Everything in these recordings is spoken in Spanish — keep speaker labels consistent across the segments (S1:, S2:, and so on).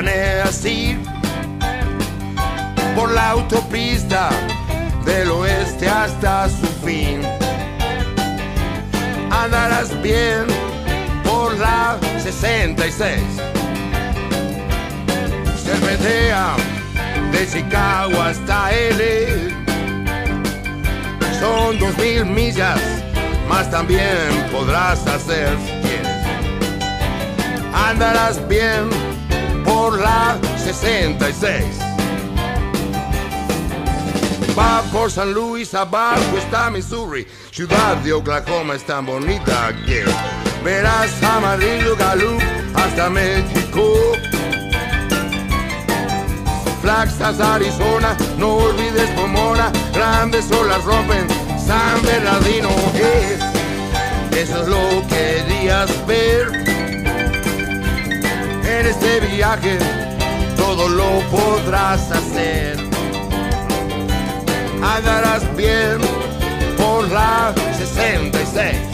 S1: planeas ir por la autopista del oeste hasta su fin. Andarás bien por la 66. Cervetea de Chicago hasta L. Son dos mil millas, más también podrás hacer. Andarás bien por la 66. Va por San Luis, abajo está Missouri, ciudad de Oklahoma es tan bonita que verás amarillo Galú hasta México. Flagstaff, Arizona, no olvides Pomona, grandes olas rompen San Bernardino. eh, eso es lo que querías ver en este viaje, todo lo podrás hacer. Andarás bien por la 66.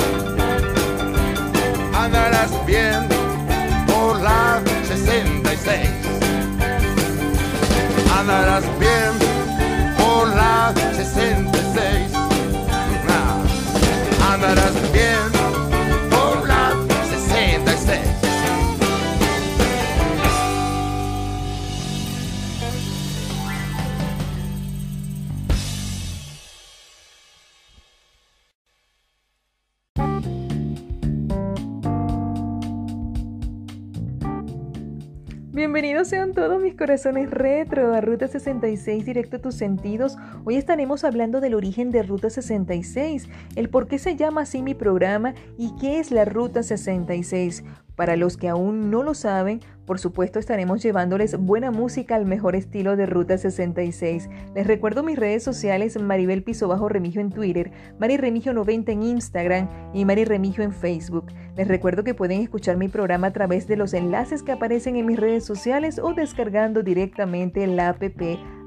S1: andarás bien por la 66. Andarás bien por la 66. Ah, Andarás bien
S2: todos mis corazones retro a Ruta 66 directo a tus sentidos. Hoy estaremos hablando del origen de Ruta 66, el por qué se llama así mi programa y qué es la Ruta 66. Para los que aún no lo saben, por supuesto estaremos llevándoles buena música al mejor estilo de Ruta 66. Les recuerdo mis redes sociales Maribel Piso Bajo Remigio en Twitter, Mari Remigio 90 en Instagram y Mari Remigio en Facebook. Les recuerdo que pueden escuchar mi programa a través de los enlaces que aparecen en mis redes sociales o descargando directamente la app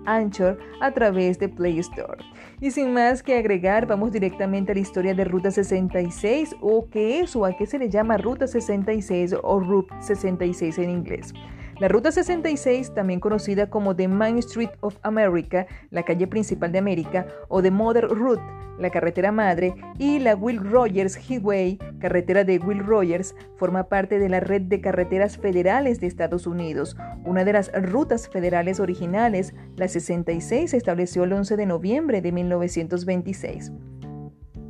S2: Anchor a través de Play Store. Y sin más que agregar, vamos directamente a la historia de Ruta 66 o qué es o a qué se le llama Ruta 66 o Route 66 en inglés. La Ruta 66, también conocida como The Main Street of America, la calle principal de América, o The Mother Route, la carretera madre, y la Will Rogers Highway, carretera de Will Rogers, forma parte de la red de carreteras federales de Estados Unidos. Una de las rutas federales originales, la 66, se estableció el 11 de noviembre de 1926.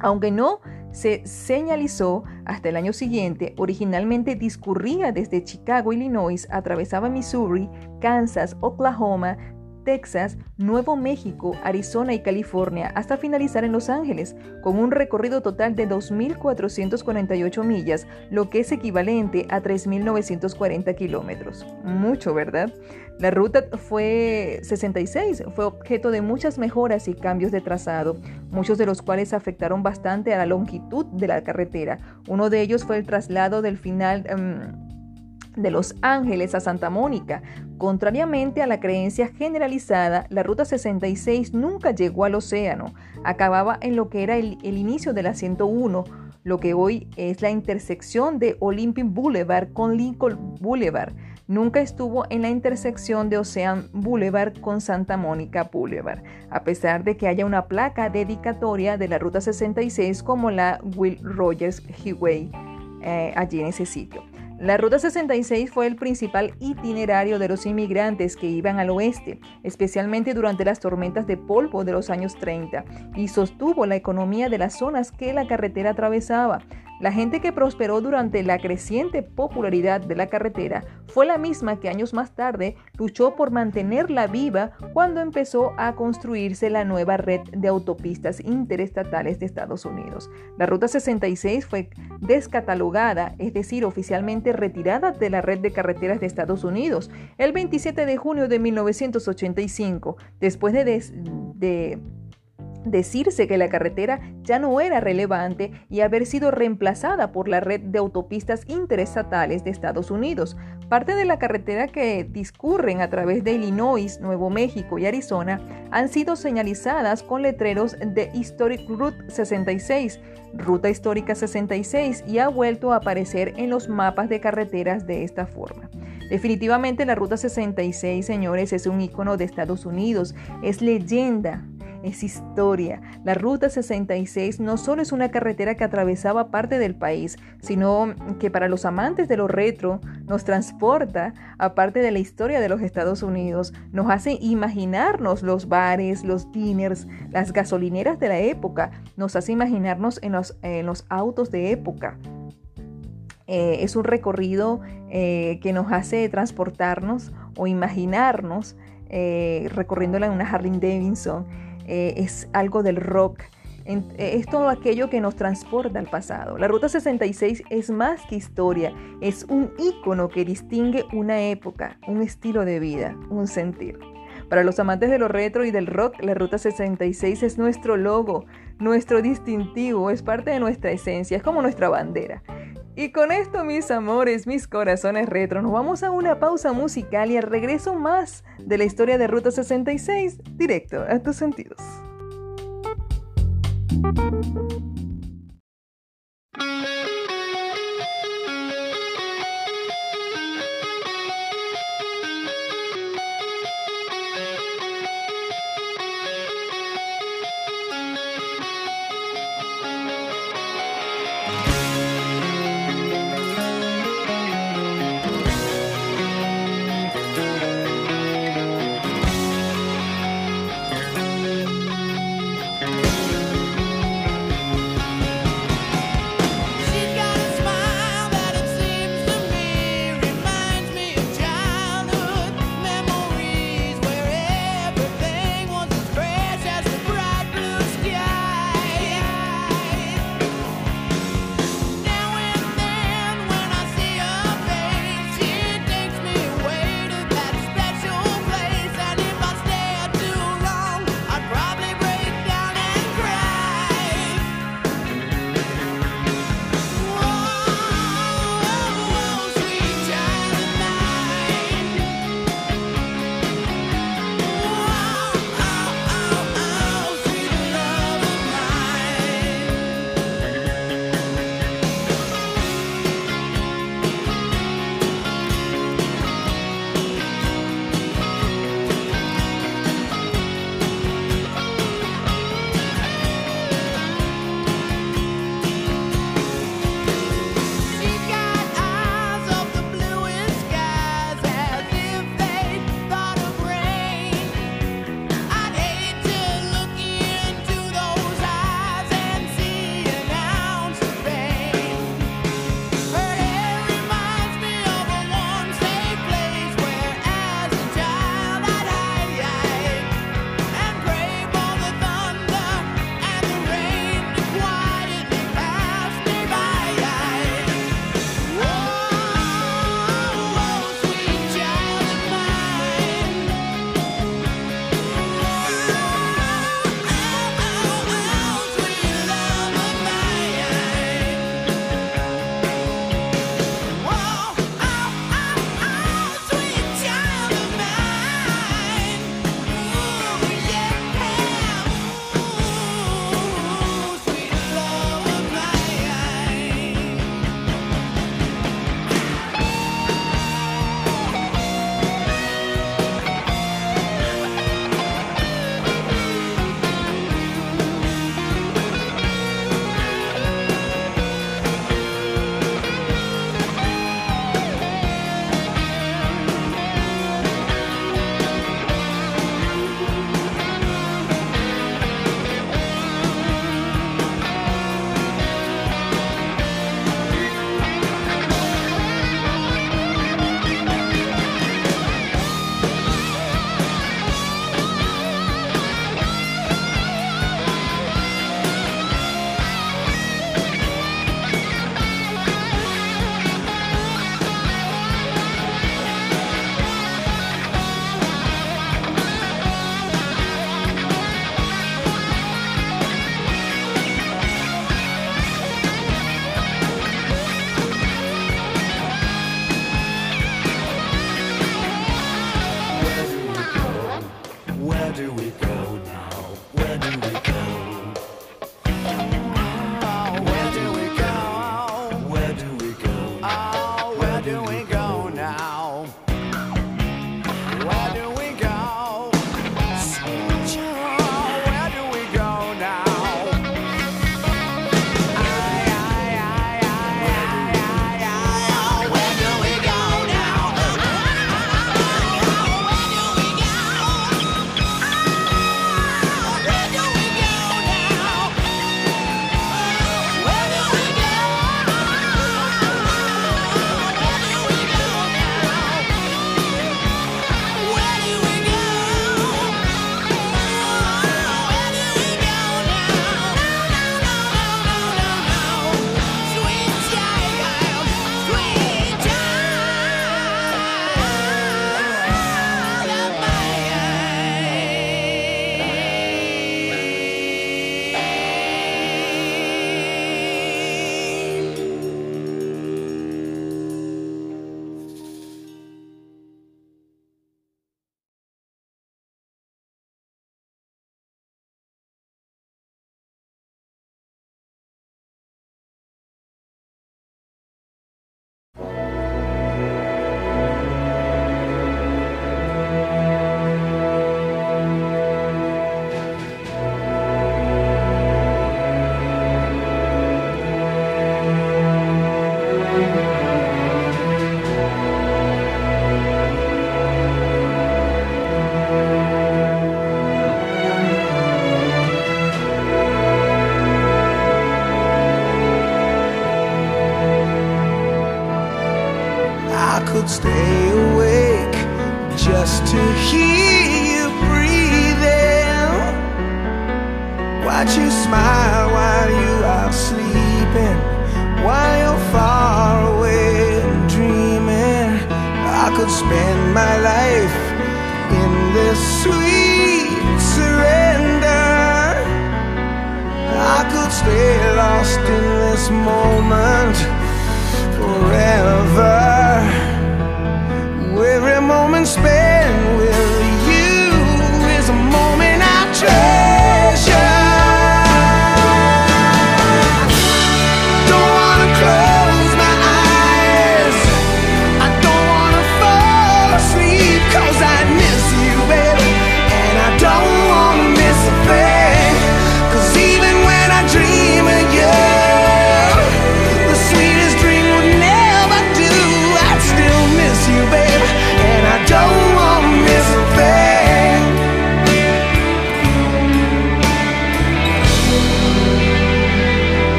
S2: Aunque no se señalizó hasta el año siguiente, originalmente discurría desde Chicago, Illinois, atravesaba Missouri, Kansas, Oklahoma, Texas, Nuevo México, Arizona y California hasta finalizar en Los Ángeles, con un recorrido total de 2.448 millas, lo que es equivalente a 3.940 kilómetros. Mucho, ¿verdad? La ruta fue 66, fue objeto de muchas mejoras y cambios de trazado, muchos de los cuales afectaron bastante a la longitud de la carretera. Uno de ellos fue el traslado del final... um, de Los Ángeles a Santa Mónica. Contrariamente a la creencia generalizada, la Ruta 66 nunca llegó al océano. Acababa en lo que era el, el, inicio de la 101, lo que hoy es la intersección de Olympic Boulevard con Lincoln Boulevard. Nunca estuvo en la intersección de Ocean Boulevard con Santa Mónica Boulevard, a pesar de que haya una placa dedicatoria de la Ruta 66 como la Will Rogers Highway eh, allí en ese sitio. La Ruta 66 fue el principal itinerario de los inmigrantes que iban al oeste, especialmente durante las tormentas de polvo de los años 30, y sostuvo la economía de las zonas que la carretera atravesaba. La gente que prosperó durante la creciente popularidad de la carretera fue la misma que años más tarde luchó por mantenerla viva cuando empezó a construirse la nueva red de autopistas interestatales de Estados Unidos. La Ruta 66 fue descatalogada, es decir, oficialmente retirada de la red de carreteras de Estados Unidos el 27 de junio de 1985, después de, de decirse que la carretera ya no era relevante y haber sido reemplazada por la red de autopistas interestatales de Estados Unidos. Parte de la carretera que discurren a través de Illinois, Nuevo México y Arizona han sido señalizadas con letreros de Historic Route 66, Ruta Histórica 66, y ha vuelto a aparecer en los mapas de carreteras de esta forma. Definitivamente la Ruta 66, señores, es un icono de Estados Unidos, es leyenda, es historia. La Ruta 66 no solo es una carretera que atravesaba parte del país, sino que para los amantes de lo retro nos transporta a parte de la historia de los Estados Unidos, nos hace imaginarnos los bares, los dinners, las gasolineras de la época, nos hace imaginarnos en los, autos de época. Eh, es un recorrido eh, que nos hace transportarnos o imaginarnos eh, recorriéndola en una Harley Davidson eh, es algo del rock. Eh, es todo aquello que nos transporta al pasado. La Ruta 66 es más que historia, es un icono que distingue una época, un estilo de vida, un sentir. Para los amantes de lo retro y del rock, la Ruta 66 es nuestro logo, nuestro distintivo, es parte de nuestra esencia, es como nuestra bandera. Y con esto, mis amores, mis corazones retro, nos vamos a una pausa musical y al regreso más de la historia de Ruta 66, directo a tus sentidos.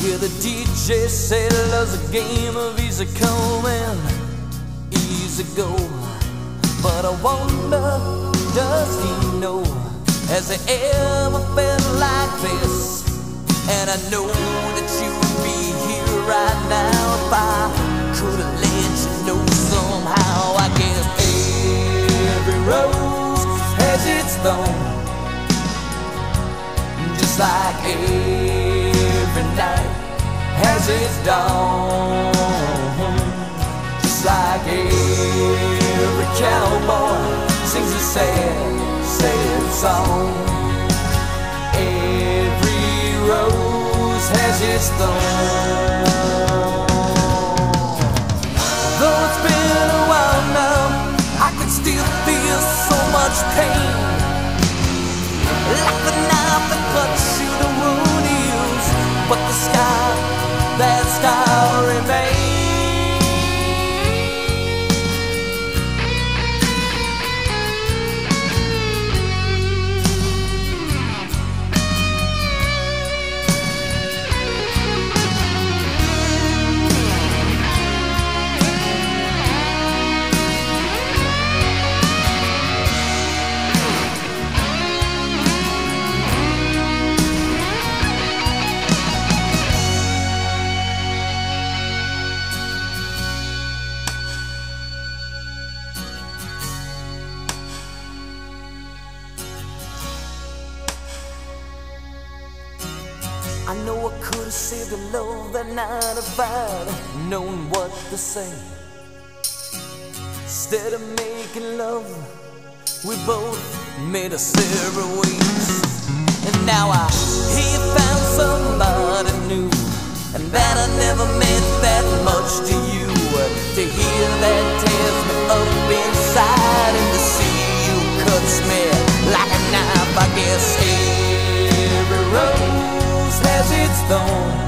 S3: Yeah, the DJ said love's a game of easy come and easy go. But I wonder, does he know? Has he ever felt like this? And I know that you would be here right now if I could have let you know somehow. I guess every rose has its thorn, just like every night has its dawn, just like every cowboy sings a sad, sad song. Every rose has its thorn. But the if I'd known what to say. Instead of making love, we both made a separate ways. And now I he found somebody new, and that I never meant that much to you. To hear that tears me up inside, and to see you cuts me like a knife. I guess every rose has its thorn,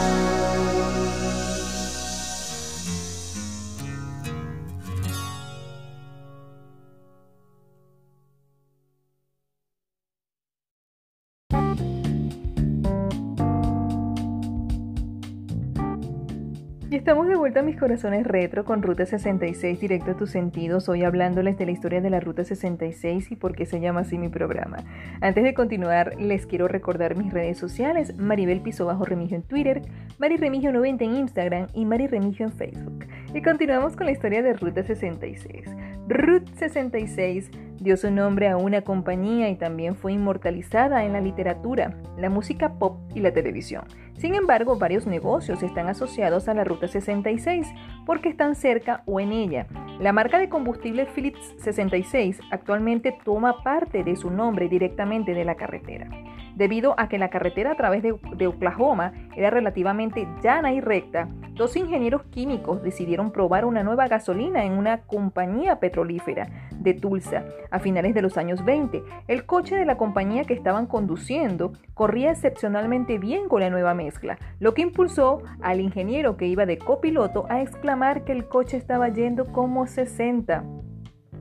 S2: Estamos de vuelta a mis corazones retro con Ruta 66 directo a tus sentidos, hoy hablándoles de la historia de la Ruta 66 y por qué se llama así mi programa. Antes de continuar, les quiero recordar mis redes sociales, Maribel Piso Bajo Remigio en Twitter, Mari Remigio 90 en Instagram y Mari Remigio en Facebook. Y continuamos con la historia de Ruta 66. Ruth 66 dio su nombre a una compañía y también fue inmortalizada en la literatura, la música pop y la televisión. Sin embargo, varios negocios están asociados a la Ruta 66 porque están cerca o en ella. La marca de combustible Phillips 66 actualmente toma parte de su nombre directamente de la carretera. Debido a que la carretera a través de, Oklahoma era relativamente llana y recta, dos ingenieros químicos decidieron probar una nueva gasolina en una compañía petrolífera de Tulsa a finales de los años 20. El coche de la compañía que estaban conduciendo corría excepcionalmente bien con la nueva mezcla, lo que impulsó al ingeniero que iba de copiloto a exclamar que el coche estaba yendo como 60.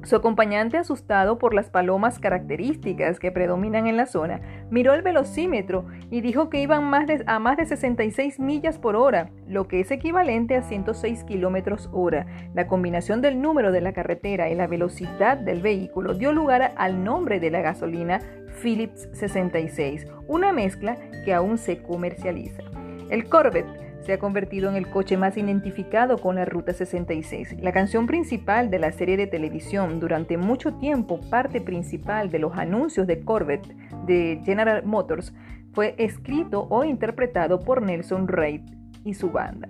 S2: Su acompañante, asustado por las palomas características que predominan en la zona, miró el velocímetro y dijo que iban a más de 66 millas por hora, lo que es equivalente a 106 kilómetros hora. La combinación del número de la carretera y la velocidad del vehículo dio lugar al nombre de la gasolina Phillips 66, una mezcla que aún se comercializa. El Corvette se ha convertido en el coche más identificado con la Ruta 66. La canción principal de la serie de televisión durante mucho tiempo, parte principal de los anuncios de Corvette de General Motors, fue escrito o interpretado por Nelson Reid y su banda.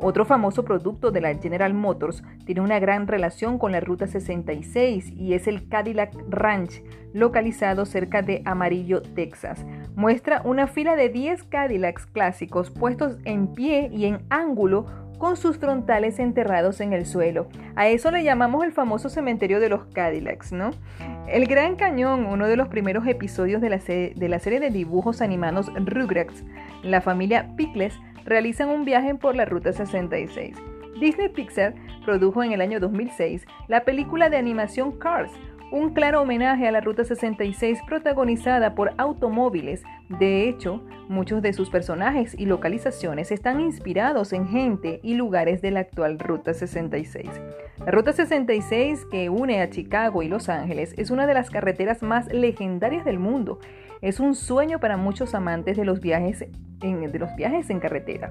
S2: Otro famoso producto de la General Motors tiene una gran relación con la Ruta 66 y es el Cadillac Ranch, localizado cerca de Amarillo, Texas. Muestra una fila de 10 Cadillacs clásicos puestos en pie y en ángulo con sus frontales enterrados en el suelo. A eso le llamamos el famoso cementerio de los Cadillacs, ¿no? El Gran Cañón, uno de los primeros episodios de la, de la serie de dibujos animados Rugrats, la familia Pickles realizan un viaje por la Ruta 66. Disney Pixar produjo en el año 2006 la película de animación Cars, un claro homenaje a la Ruta 66 protagonizada por automóviles. De hecho, muchos de sus personajes y localizaciones están inspirados en gente y lugares de la actual Ruta 66. La Ruta 66, que une a Chicago y Los Ángeles, es una de las carreteras más legendarias del mundo. Es un sueño para muchos amantes de los viajes en, de los viajes en carretera.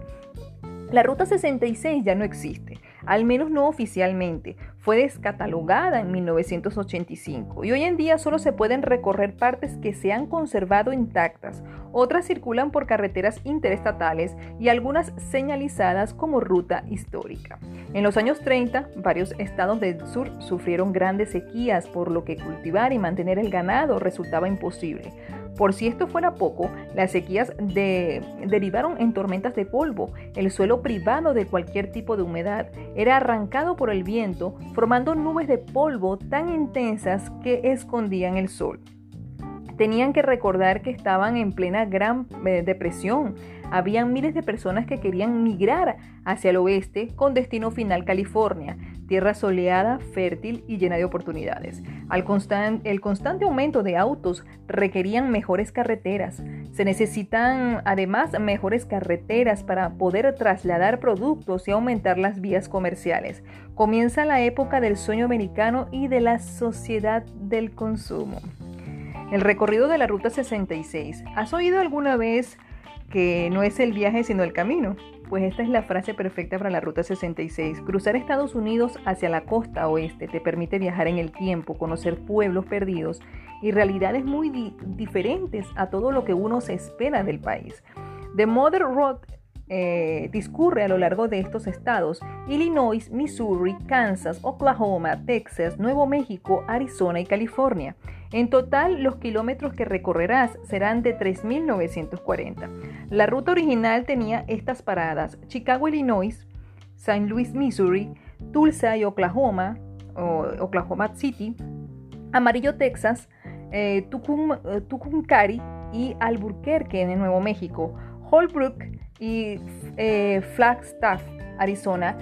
S2: La Ruta 66 ya no existe, al menos no oficialmente. Fue descatalogada en 1985 y hoy en día solo se pueden recorrer partes que se han conservado intactas. Otras circulan por carreteras interestatales y algunas señalizadas como ruta histórica. En los años 30, varios estados del sur sufrieron grandes sequías, por lo que cultivar y mantener el ganado resultaba imposible. Por si esto fuera poco, las sequías derivaron en tormentas de polvo. El suelo privado de cualquier tipo de humedad era arrancado por el viento, formando nubes de polvo tan intensas que escondían el sol. Tenían que recordar que estaban en plena gran eh, depresión. Habían miles de personas que querían migrar hacia el oeste con destino final California tierra soleada, fértil y llena de oportunidades. el constante aumento de autos requerían mejores carreteras. Se necesitan además mejores carreteras para poder trasladar productos y aumentar las vías comerciales. Comienza la época del sueño americano y de la sociedad del consumo. El recorrido de la Ruta 66. ¿Has oído alguna vez que no es el viaje sino el camino? Pues esta es la frase perfecta para la Ruta 66. Cruzar Estados Unidos hacia la costa oeste te permite viajar en el tiempo, conocer pueblos perdidos y realidades muy diferentes a todo lo que uno se espera del país. The Mother Road eh, discurre a lo largo de estos estados, Illinois, Missouri, Kansas, Oklahoma, Texas, Nuevo México, Arizona y California. En total, los kilómetros que recorrerás serán de 3.940. La ruta original tenía estas paradas: Chicago, Illinois, St. Louis, Missouri, Tulsa y Oklahoma, Oklahoma City, Amarillo, Texas, eh, eh, Tucumcari y Albuquerque en Nuevo México, Holbrook y eh, Flagstaff, Arizona,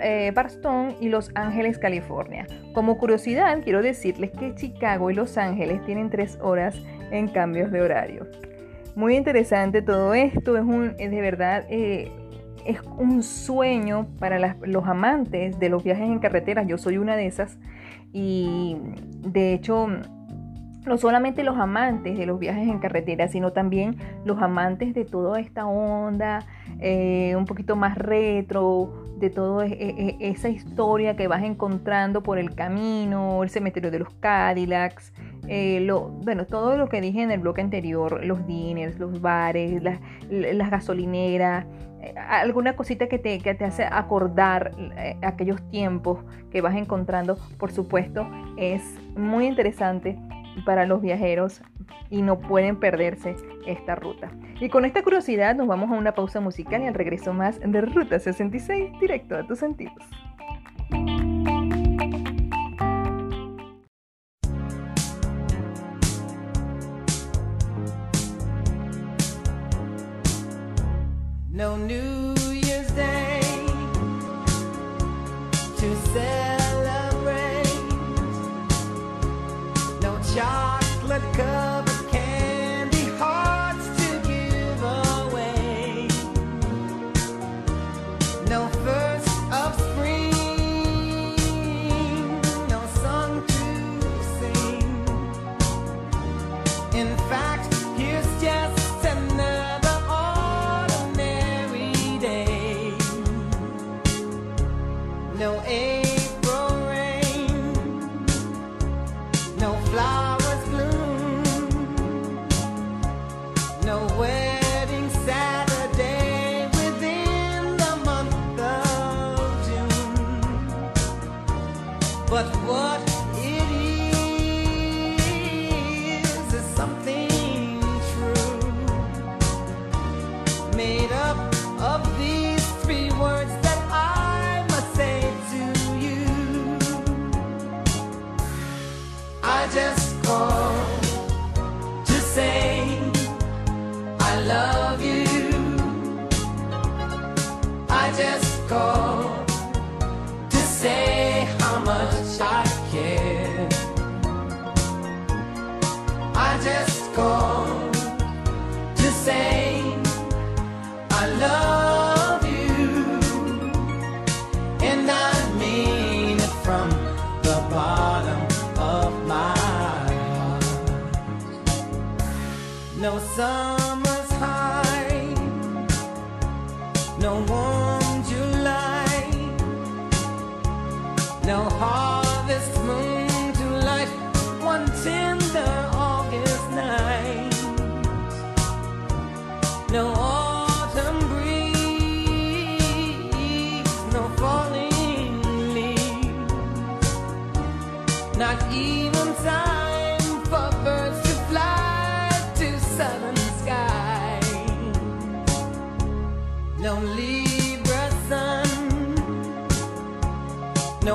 S2: eh, Barstow y Los Ángeles, California. Como curiosidad, quiero decirles que Chicago y Los Ángeles tienen tres horas en cambios de horario. Muy interesante todo esto, es, un, de verdad eh, es un sueño para los amantes de los viajes en carretera. Yo soy una de esas y de hecho no solamente los amantes de los viajes en carretera, sino también los amantes de toda esta onda, eh, un poquito más retro, de toda e, e, esa historia que vas encontrando por el camino, el cementerio de los Cadillacs, eh, bueno, todo lo que dije en el bloque anterior, los diners, los bares, las, gasolineras, eh, alguna cosita que te, que te hace acordar aquellos tiempos que vas encontrando, por supuesto, es muy interesante para los viajeros y no pueden perderse esta ruta. Y con esta curiosidad nos vamos a una pausa musical y al regreso más de Ruta 66, directo a tus sentidos.
S4: No New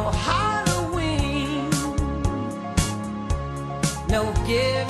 S4: no Halloween, no giving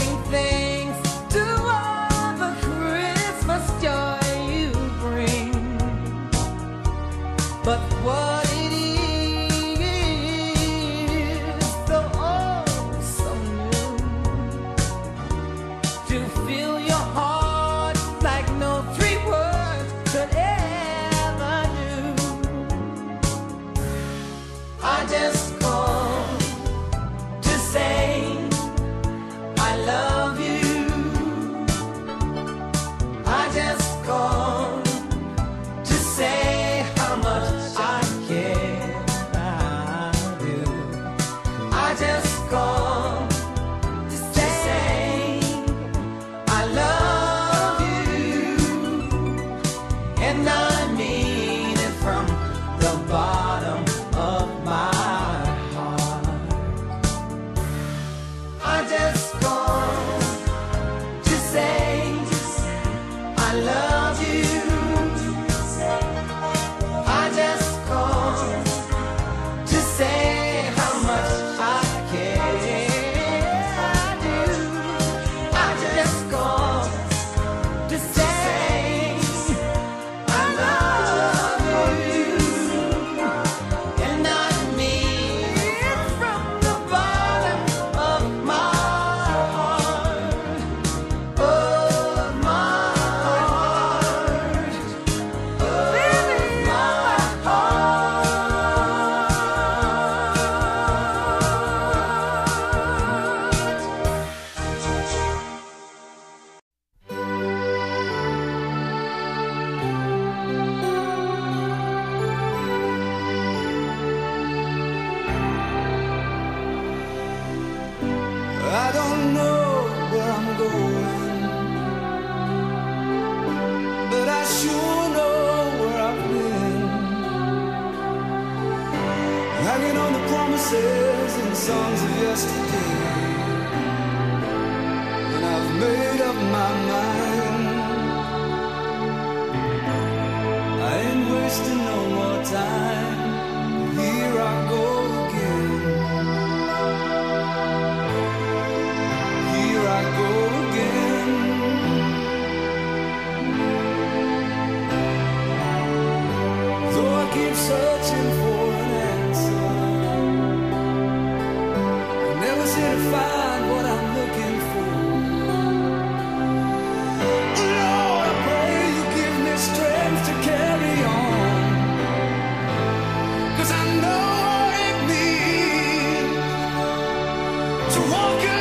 S4: to
S5: walk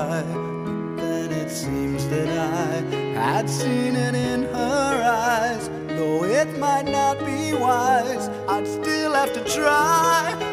S5: But
S4: then it seems that I had seen it in her eyes. Though it might not be wise, I'd still have to try.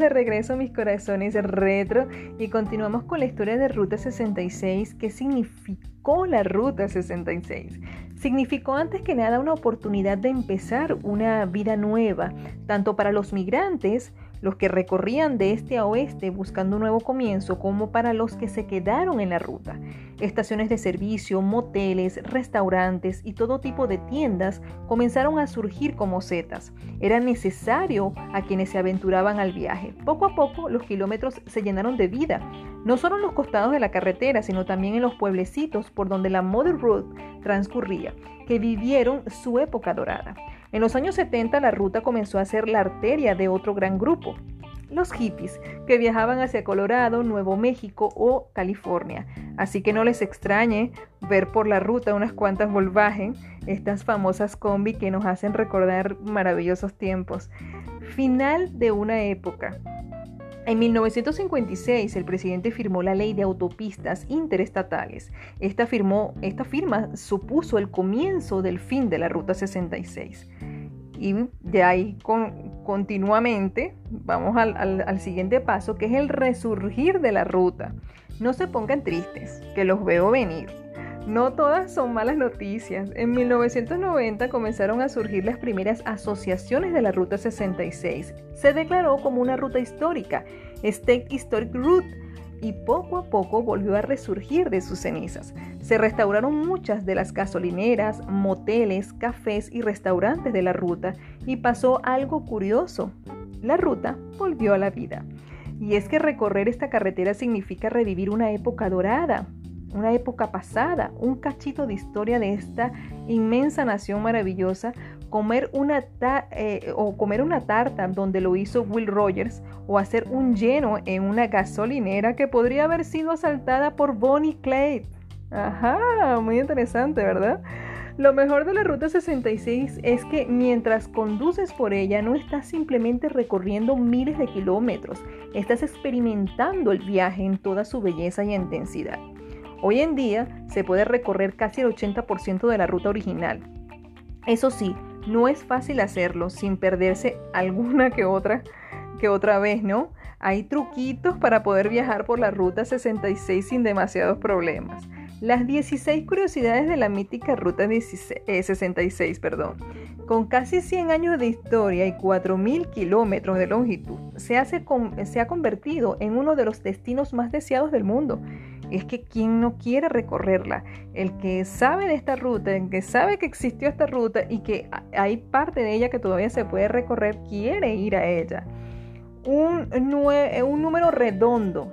S2: De regreso, mis corazones retro, y continuamos con la historia de Ruta 66. ¿Qué significó la Ruta 66? Significó antes que nada una oportunidad de empezar una vida nueva, tanto para los migrantes los que recorrían de este a oeste buscando un nuevo comienzo como para los que se quedaron en la ruta. Estaciones de servicio, moteles, restaurantes y todo tipo de tiendas comenzaron a surgir como setas. Era necesario a quienes se aventuraban al viaje. Poco a poco los kilómetros se llenaron de vida, no solo en los costados de la carretera, sino también en los pueblecitos por donde la Mother Road transcurría, que vivieron su época dorada. En los años 70 la ruta comenzó a ser la arteria de otro gran grupo, los hippies, que viajaban hacia Colorado, Nuevo México o California. Así que no les extrañe ver por la ruta unas cuantas Volkswagen, estas famosas combi que nos hacen recordar maravillosos tiempos. Final de una época. En 1956 el presidente firmó la ley de autopistas interestatales. Esta, esta firma supuso el comienzo del fin de la Ruta 66. Y de ahí continuamente vamos al, al siguiente paso, que es el resurgir de la ruta. No se pongan tristes, que los veo venir. No todas son malas noticias. En 1990 comenzaron a surgir las primeras asociaciones de la Ruta 66. Se declaró como una ruta histórica, State Historic Route, y poco a poco volvió a resurgir de sus cenizas. Se restauraron muchas de las gasolineras, moteles, cafés y restaurantes de la ruta y pasó algo curioso. La ruta volvió a la vida. Y es que recorrer esta carretera significa revivir una época dorada, una época pasada, un cachito de historia de esta inmensa nación maravillosa, comer una, eh, o comer una tarta donde lo hizo Will Rogers, o hacer un lleno en una gasolinera que podría haber sido asaltada por Bonnie Clay. Ajá, muy interesante, ¿verdad? Lo mejor de la Ruta 66 es que mientras conduces por ella no estás simplemente recorriendo miles de kilómetros, estás experimentando el viaje en toda su belleza y intensidad. Hoy en día se puede recorrer casi el 80% de la ruta original. Eso sí, no es fácil hacerlo sin perderse alguna que otra que otra vez, ¿no? Hay truquitos para poder viajar por la ruta 66 sin demasiados problemas. Las 16 curiosidades de la mítica ruta 66, eh, perdón. Con casi 100 años de historia y 4.000 kilómetros de longitud, se, se ha convertido en uno de los destinos más deseados del mundo es que quien no quiere recorrerla, el que sabe de esta ruta, el que sabe que existió esta ruta y que hay parte de ella que todavía se puede recorrer, quiere ir a ella. Un, un número redondo.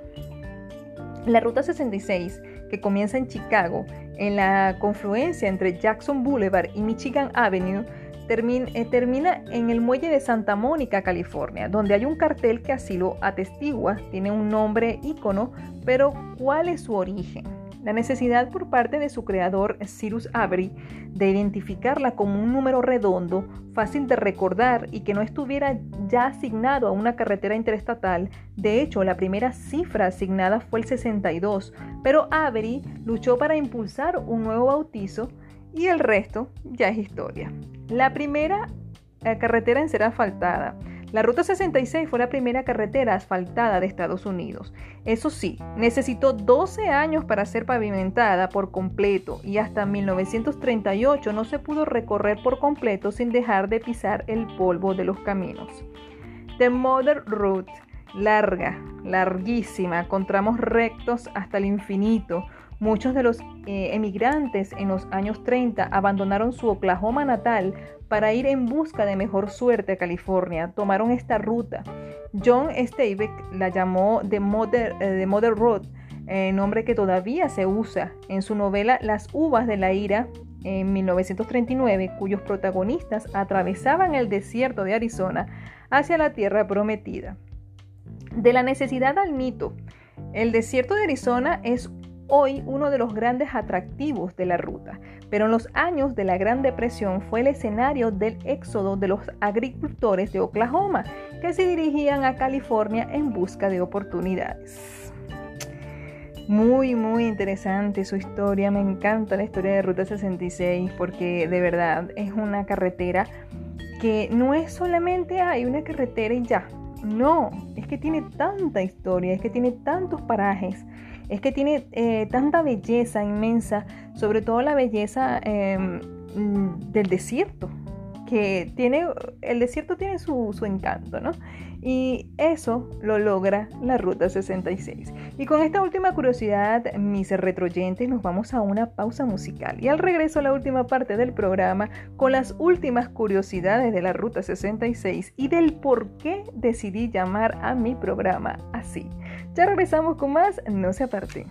S2: La ruta 66, que comienza en Chicago, en la confluencia entre Jackson Boulevard y Michigan Avenue, eh, termina, en el muelle de Santa Mónica, California, donde hay un cartel que así lo atestigua, tiene un nombre ícono, pero ¿cuál es su origen? La necesidad por parte de su creador, Cyrus Avery, de identificarla como un número redondo, fácil de recordar y que no estuviera ya asignado a una carretera interestatal. De hecho, la primera cifra asignada fue el 62, pero Avery luchó para impulsar un nuevo bautizo y el resto ya es historia. La primera eh, carretera en ser asfaltada. La Ruta 66 fue la primera carretera asfaltada de Estados Unidos. Eso sí, necesitó 12 años para ser pavimentada por completo y hasta 1938 no se pudo recorrer por completo sin dejar de pisar el polvo de los caminos. The Mother Route, larga, larguísima, con tramos rectos hasta el infinito, Muchos de los eh, emigrantes en los años 30 abandonaron su Oklahoma natal para ir en busca de mejor suerte a California. Tomaron esta ruta. John Steinbeck la llamó The Mother, eh, Mother Road, eh, nombre que todavía se usa en su novela Las uvas de la ira en 1939, cuyos protagonistas atravesaban el desierto de Arizona hacia la tierra prometida. De la necesidad al mito. El desierto de Arizona es hoy uno de los grandes atractivos de la ruta, pero en los años de la Gran Depresión fue el escenario del éxodo de los agricultores de Oklahoma, que se dirigían a California en busca de oportunidades. Muy, muy interesante su historia, me encanta la historia de Ruta 66 porque de verdad es una carretera que no es solamente hay una carretera y ya, No, es que tiene tanta historia, es que tiene tantos parajes, es que tiene eh, tanta belleza inmensa, sobre todo la belleza em, del desierto, que tiene, el desierto tiene su, su encanto, ¿no? Y eso lo logra la Ruta 66. Y con esta última curiosidad, mis retroyentes, nos vamos a una pausa musical. Y al regreso a la última parte del programa, con las últimas curiosidades de la Ruta 66 y del por qué decidí llamar a mi programa así. Ya regresamos con más, no se aparten.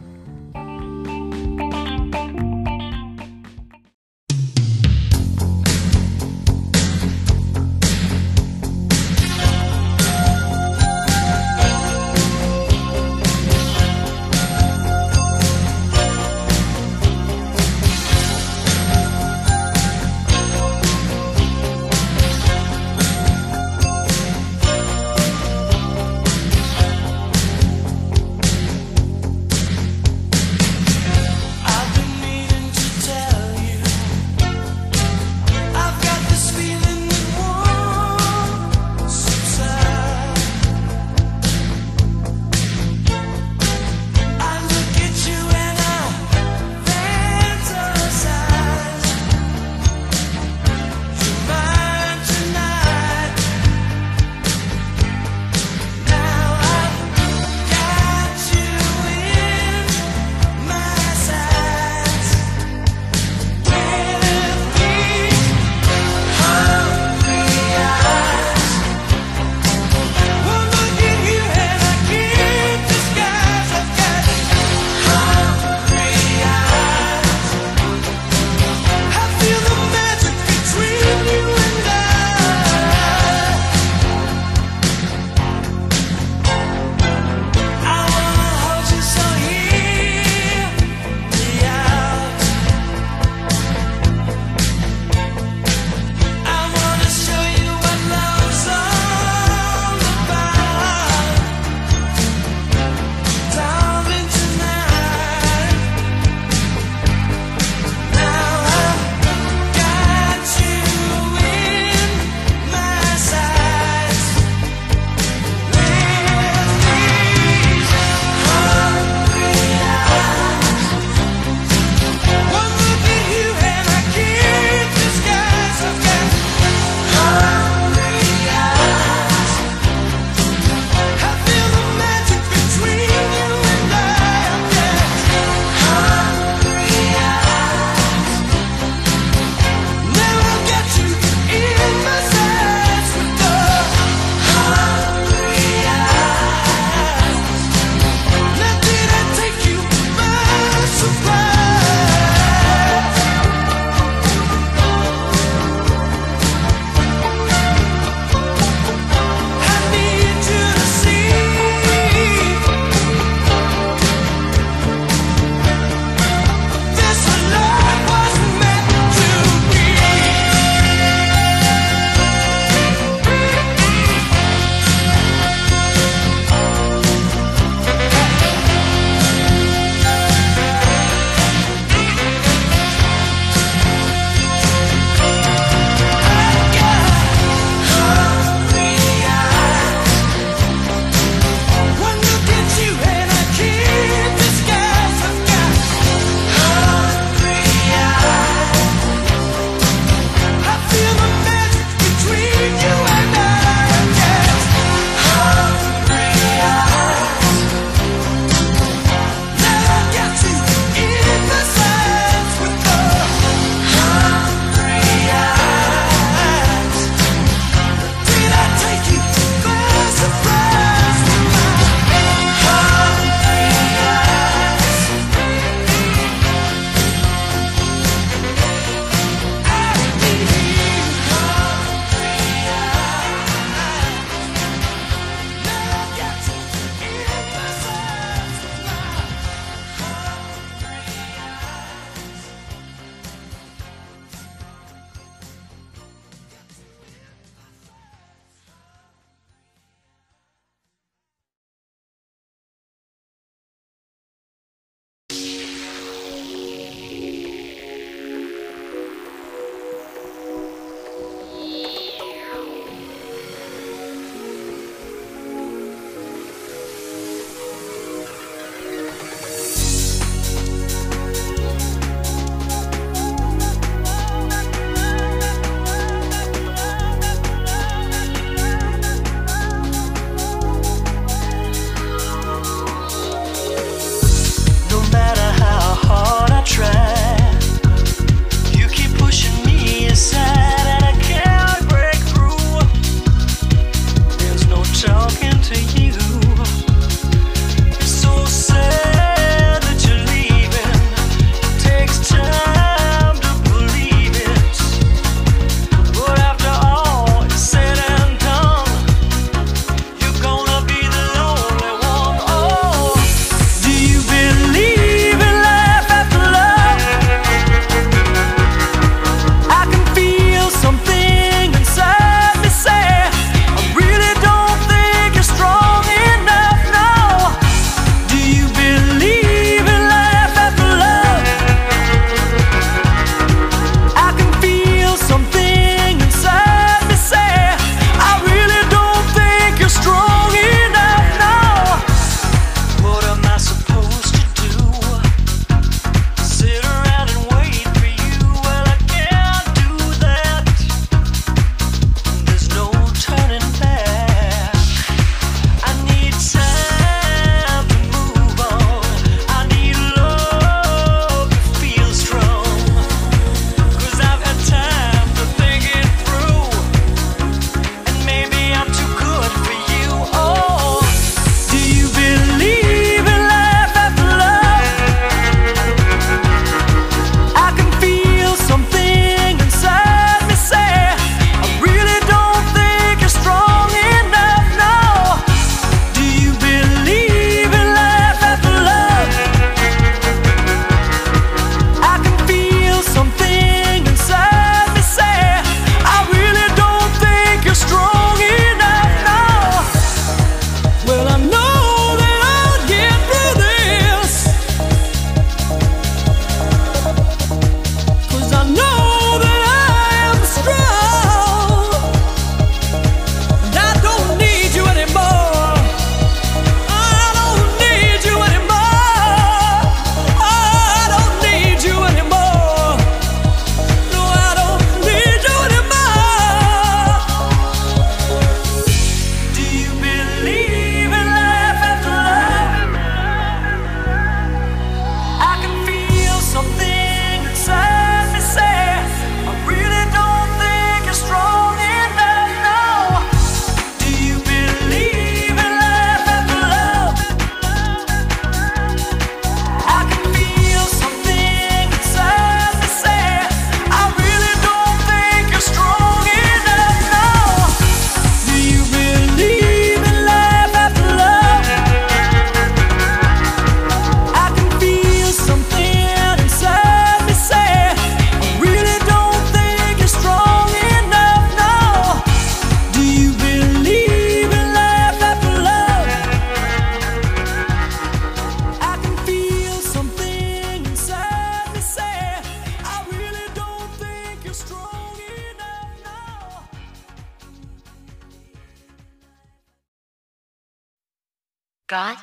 S6: God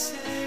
S4: places.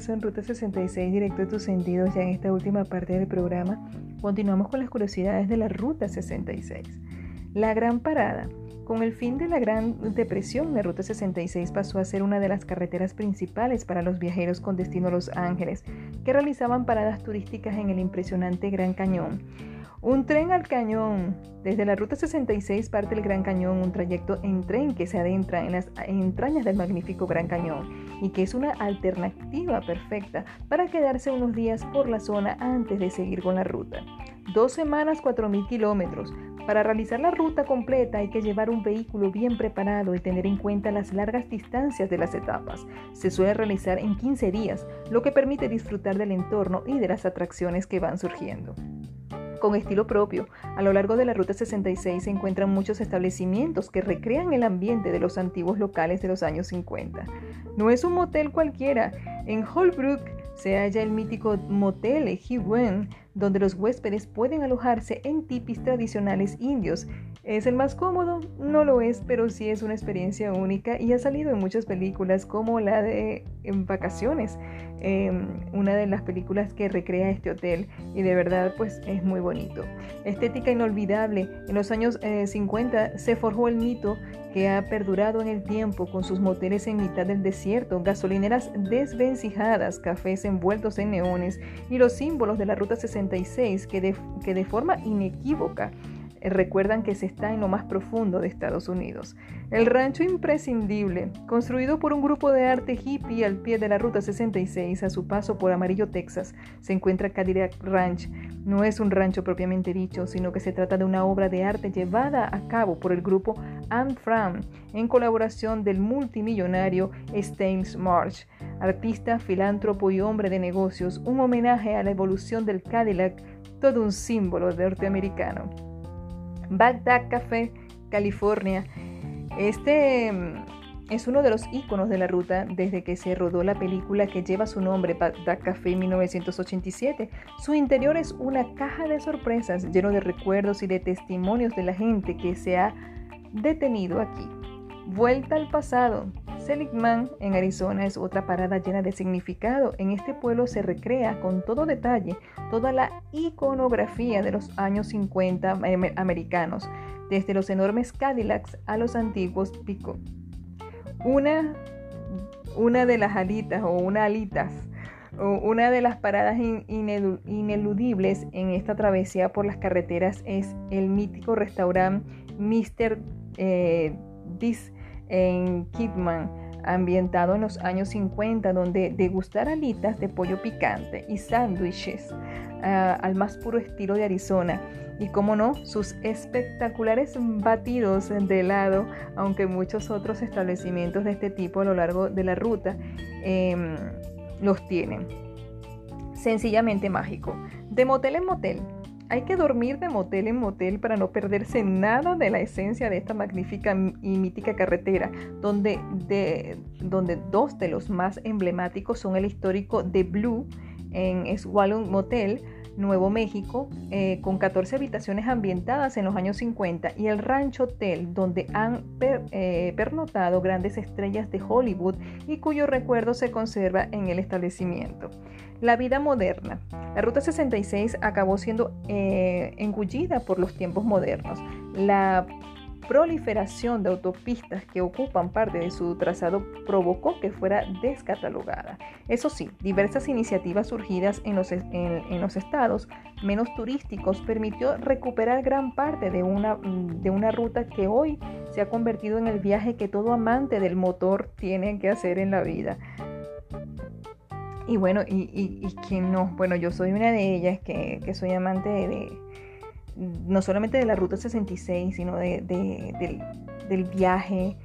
S4: Regreso en Ruta 66, directo a tus sentidos, ya en esta última parte del programa, continuamos con las curiosidades de la Ruta 66. La Gran Parada
S2: Con el fin de la Gran Depresión, la Ruta 66 pasó a ser una de las carreteras principales para los viajeros con destino a Los Ángeles, que realizaban paradas turísticas en el impresionante Gran Cañón. Un tren al cañón. Desde la Ruta 66 parte el Gran Cañón, un trayecto en tren que se adentra en las entrañas del magnífico Gran Cañón y que es una alternativa perfecta para quedarse unos días por la zona antes de seguir con la ruta. Dos semanas, 4.000 kilómetros. Para realizar la ruta completa hay que llevar un vehículo bien preparado y tener en cuenta las largas distancias de las etapas. Se suele realizar en 15 días, lo que permite disfrutar del entorno y de las atracciones que van surgiendo con estilo propio. A lo largo de la Ruta 66 se encuentran muchos establecimientos que recrean el ambiente de los antiguos locales de los años 50. No es un motel cualquiera. En Holbrook se halla el mítico motel Hewen, donde los huéspedes pueden alojarse en tipis tradicionales indios. ¿Es el más cómodo? No lo es, pero sí es una experiencia única y ha salido en muchas películas como la de en Vacaciones, eh, una de las películas que recrea este hotel y de verdad pues es muy bonito. Estética inolvidable. En los años eh, 50 se forjó el mito que ha perdurado en el tiempo con sus moteles en mitad del desierto, gasolineras desvencijadas, cafés envueltos en neones y los símbolos de la Ruta 66 que de, que de forma inequívoca recuerdan que se está en lo más profundo de Estados Unidos. El rancho imprescindible, construido por un grupo de arte hippie al pie de la Ruta 66 a su paso por Amarillo, Texas, se encuentra Cadillac Ranch. No es un rancho propiamente dicho, sino que se trata de una obra de arte llevada a cabo por el grupo Anne Fram en colaboración del multimillonario Staines Marsh, artista, filántropo y hombre de negocios, un homenaje a la evolución del Cadillac, todo un símbolo norteamericano. Bagdad Café, California. Este mm, es uno de los iconos de la ruta desde que se rodó la película que lleva su nombre, Bagdad Café 1987. Su interior es una caja de sorpresas lleno de recuerdos y de testimonios de la gente que se ha detenido aquí. Vuelta al pasado. Seligman en Arizona es otra parada llena de significado. En este pueblo se recrea con todo detalle toda la iconografía de los años 50 americanos, desde los enormes Cadillacs a los antiguos Pico. Una, una de las alitas o una alitas una de las paradas in, ineludibles en esta travesía por las carreteras es el mítico restaurante Mr. Eh, en Kidman, ambientado en los años 50, donde degustar alitas de pollo picante y sándwiches uh, al más puro estilo de Arizona. Y como no, sus espectaculares batidos de helado, aunque muchos otros establecimientos de este tipo a lo largo de la ruta eh, los tienen. Sencillamente mágico. De motel en motel, hay que dormir de motel en motel para no perderse nada de la esencia de esta magnífica y mítica carretera, donde, de, donde dos de los más emblemáticos son el histórico The Blue en Swallowing Motel, Nuevo México, eh, con 14 habitaciones ambientadas en los años 50, y el Rancho Hotel, donde han eh, pernotado grandes estrellas de Hollywood y cuyo recuerdo se conserva en el establecimiento. La vida moderna. La Ruta 66 acabó siendo eh, engullida por los tiempos modernos. La proliferación de autopistas que ocupan parte de su trazado provocó que fuera descatalogada. Eso sí, diversas iniciativas surgidas en los, en, los estados menos turísticos permitió recuperar gran parte de una, de una ruta que hoy se ha convertido en el viaje que todo amante del motor tiene que hacer en la vida. Y bueno, y, y, quien no, bueno, yo soy una de ellas que, que soy amante de, no solamente de la Ruta 66, sino de, del, viaje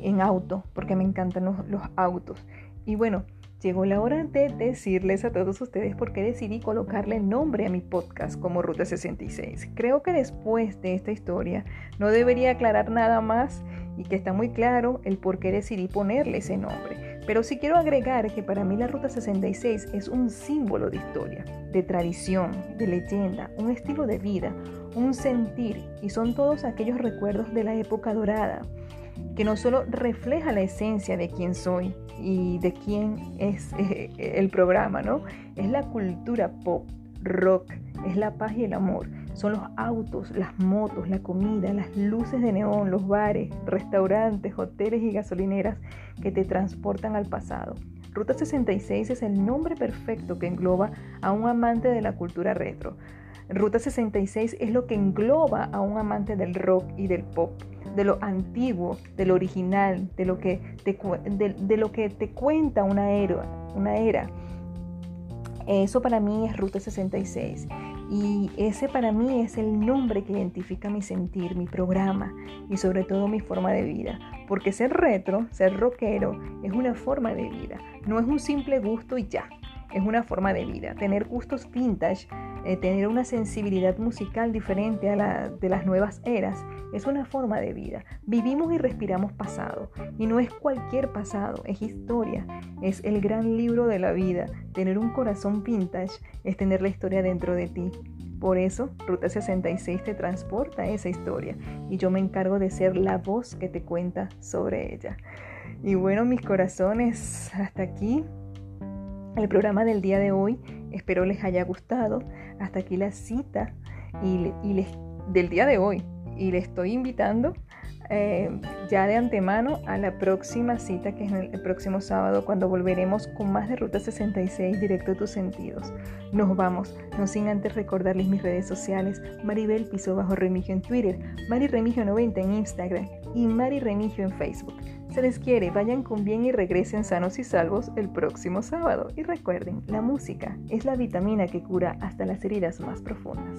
S2: en auto, porque me encantan los, los autos. Y bueno, llegó la hora de decirles a todos ustedes por qué decidí colocarle nombre a mi podcast como Ruta 66. Creo que después de esta historia no debería aclarar nada más y que está muy claro el por qué decidí ponerle ese nombre. Pero sí quiero agregar que para mí la Ruta 66 es un símbolo de historia, de tradición, de leyenda, un estilo de vida, un sentir y son todos aquellos recuerdos de la época dorada que no solo refleja la esencia de quién soy y de quién es el programa, ¿no? Es la cultura pop, rock, es la paz y el amor. Son los autos, las motos, la comida, las luces de neón, los bares, restaurantes, hoteles y gasolineras que te transportan al pasado. Ruta 66 es el nombre perfecto que engloba a un amante de la cultura retro. Ruta 66 es lo que engloba a un amante del rock y del pop, de lo antiguo, de lo original, de lo que te, de, lo que te cuenta una era, una era. Eso para mí es Ruta 66. Y ese para mí es el nombre que identifica mi sentir, mi programa y sobre todo mi forma de vida. Porque ser retro, ser rockero, es una forma de vida. No es un simple gusto y ya. Es una forma de vida. Tener gustos vintage, eh, tener una sensibilidad musical diferente a la de las nuevas eras, es una forma de vida. Vivimos y respiramos pasado. Y no es cualquier pasado, es historia. Es el gran libro de la vida. Tener un corazón vintage es tener la historia dentro de ti. Por eso, Ruta 66 te transporta a esa historia y yo me encargo de ser la voz que te cuenta sobre ella. Y bueno, mis corazones, hasta aquí el programa del día de hoy. Espero les haya gustado. Hasta aquí la cita y, y les, del día de hoy. Y le estoy invitando eh, ya de antemano a la próxima cita que es el, el próximo sábado cuando volveremos con más de Ruta 66 directo a tus sentidos. Nos vamos, no sin antes recordarles mis redes sociales, Maribel Piso Bajo Remigio en Twitter, Mari Remigio 90 en Instagram y Mari Remigio en Facebook. Se les quiere, vayan con bien y regresen sanos y salvos el próximo sábado. Y recuerden, la música es la vitamina que cura hasta las heridas más profundas.